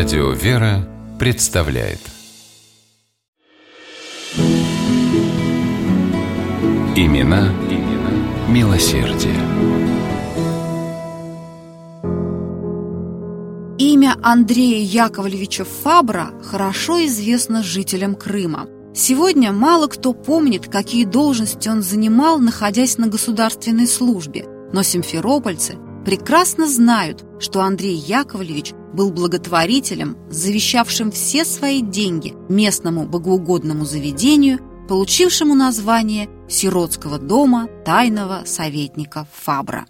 Радио «Вера» представляет Имена, имена милосердие. Имя Андрея Яковлевича Фабра хорошо известно жителям Крыма. Сегодня мало кто помнит, какие должности он занимал, находясь на государственной службе, но симферопольцы прекрасно знают, что Андрей Яковлевич был благотворителем, завещавшим все свои деньги местному богоугодному заведению, получившему название Сиротского дома тайного советника Фабра.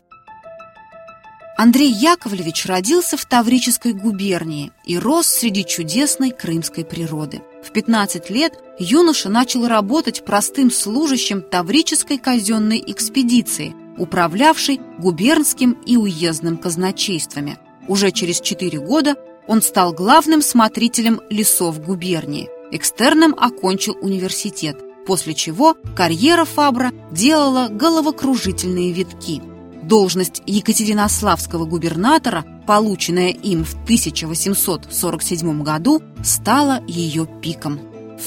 Андрей Яковлевич родился в Таврической губернии и рос среди чудесной крымской природы. В 15 лет юноша начал работать простым служащим Таврической казенной экспедиции, управлявшей губернским и уездным казначействами. Уже через 4 года он стал главным смотрителем лесов губернии. Экстерном окончил университет, после чего карьера Фабра делала головокружительные витки – Должность Екатеринославского губернатора, полученная им в 1847 году, стала ее пиком.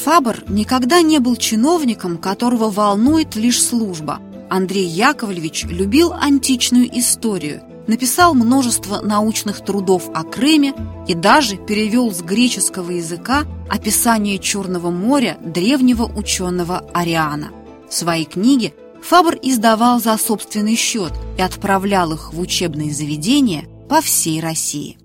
Фабр никогда не был чиновником, которого волнует лишь служба. Андрей Яковлевич любил античную историю, написал множество научных трудов о Крыме и даже перевел с греческого языка описание Черного моря древнего ученого Ариана. В своей книге Фабр издавал за собственный счет и отправлял их в учебные заведения по всей России.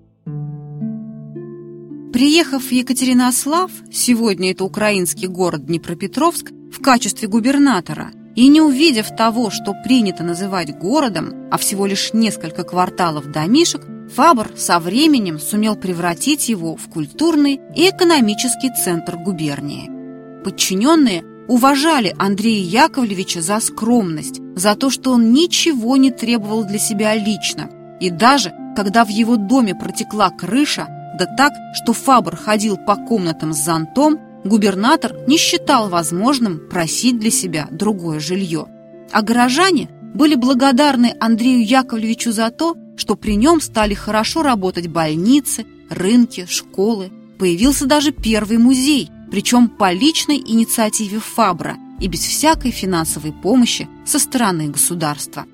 Приехав в Екатеринослав, сегодня это украинский город Днепропетровск, в качестве губернатора, и не увидев того, что принято называть городом, а всего лишь несколько кварталов домишек, Фабр со временем сумел превратить его в культурный и экономический центр губернии. Подчиненные уважали Андрея Яковлевича за скромность, за то, что он ничего не требовал для себя лично. И даже, когда в его доме протекла крыша, да так, что Фабр ходил по комнатам с зонтом, губернатор не считал возможным просить для себя другое жилье. А горожане были благодарны Андрею Яковлевичу за то, что при нем стали хорошо работать больницы, рынки, школы. Появился даже первый музей – причем по личной инициативе Фабра и без всякой финансовой помощи со стороны государства.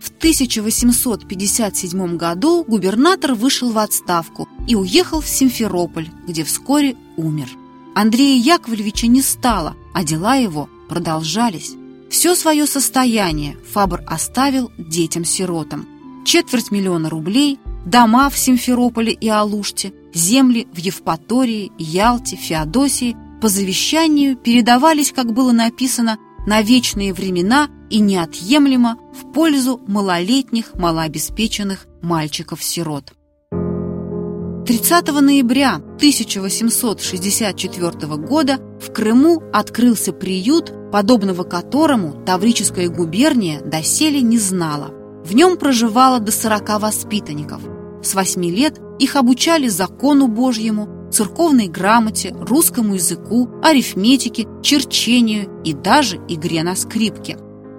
В 1857 году губернатор вышел в отставку и уехал в Симферополь, где вскоре умер. Андрея Яковлевича не стало, а дела его продолжались. Все свое состояние Фабр оставил детям-сиротам. Четверть миллиона рублей, дома в Симферополе и Алуште, земли в Евпатории, Ялте, Феодосии по завещанию передавались, как было написано, на вечные времена и неотъемлемо в пользу малолетних, малообеспеченных мальчиков-сирот. 30 ноября 1864 года в Крыму открылся приют, подобного которому Таврическая губерния доселе не знала. В нем проживало до 40 воспитанников. С 8 лет их обучали закону Божьему, церковной грамоте, русскому языку, арифметике, черчению и даже игре на скрипке.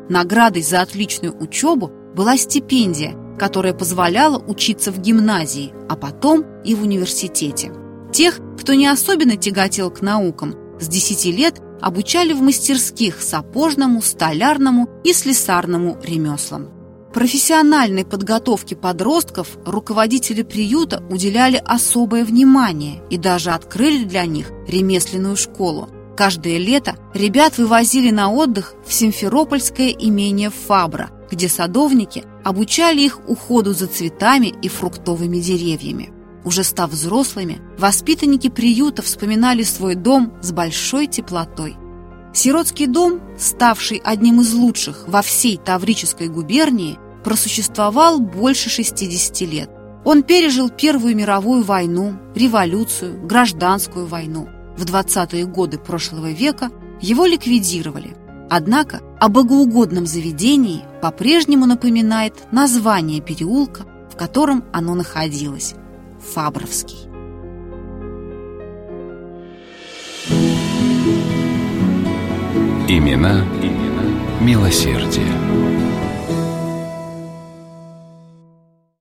Наградой за отличную учебу была стипендия, которая позволяла учиться в гимназии, а потом и в университете. Тех, кто не особенно тяготел к наукам, с 10 лет обучали в мастерских сапожному, столярному и слесарному ремеслам. Профессиональной подготовке подростков руководители приюта уделяли особое внимание и даже открыли для них ремесленную школу. Каждое лето ребят вывозили на отдых в Симферопольское имение Фабра, где садовники обучали их уходу за цветами и фруктовыми деревьями. Уже став взрослыми, воспитанники приюта вспоминали свой дом с большой теплотой. Сиротский дом, ставший одним из лучших во всей Таврической губернии, просуществовал больше 60 лет. Он пережил Первую мировую войну, революцию, гражданскую войну. В 20-е годы прошлого века его ликвидировали. Однако о богоугодном заведении по-прежнему напоминает название переулка, в котором оно находилось – Фабровский. Имена, имена милосердие.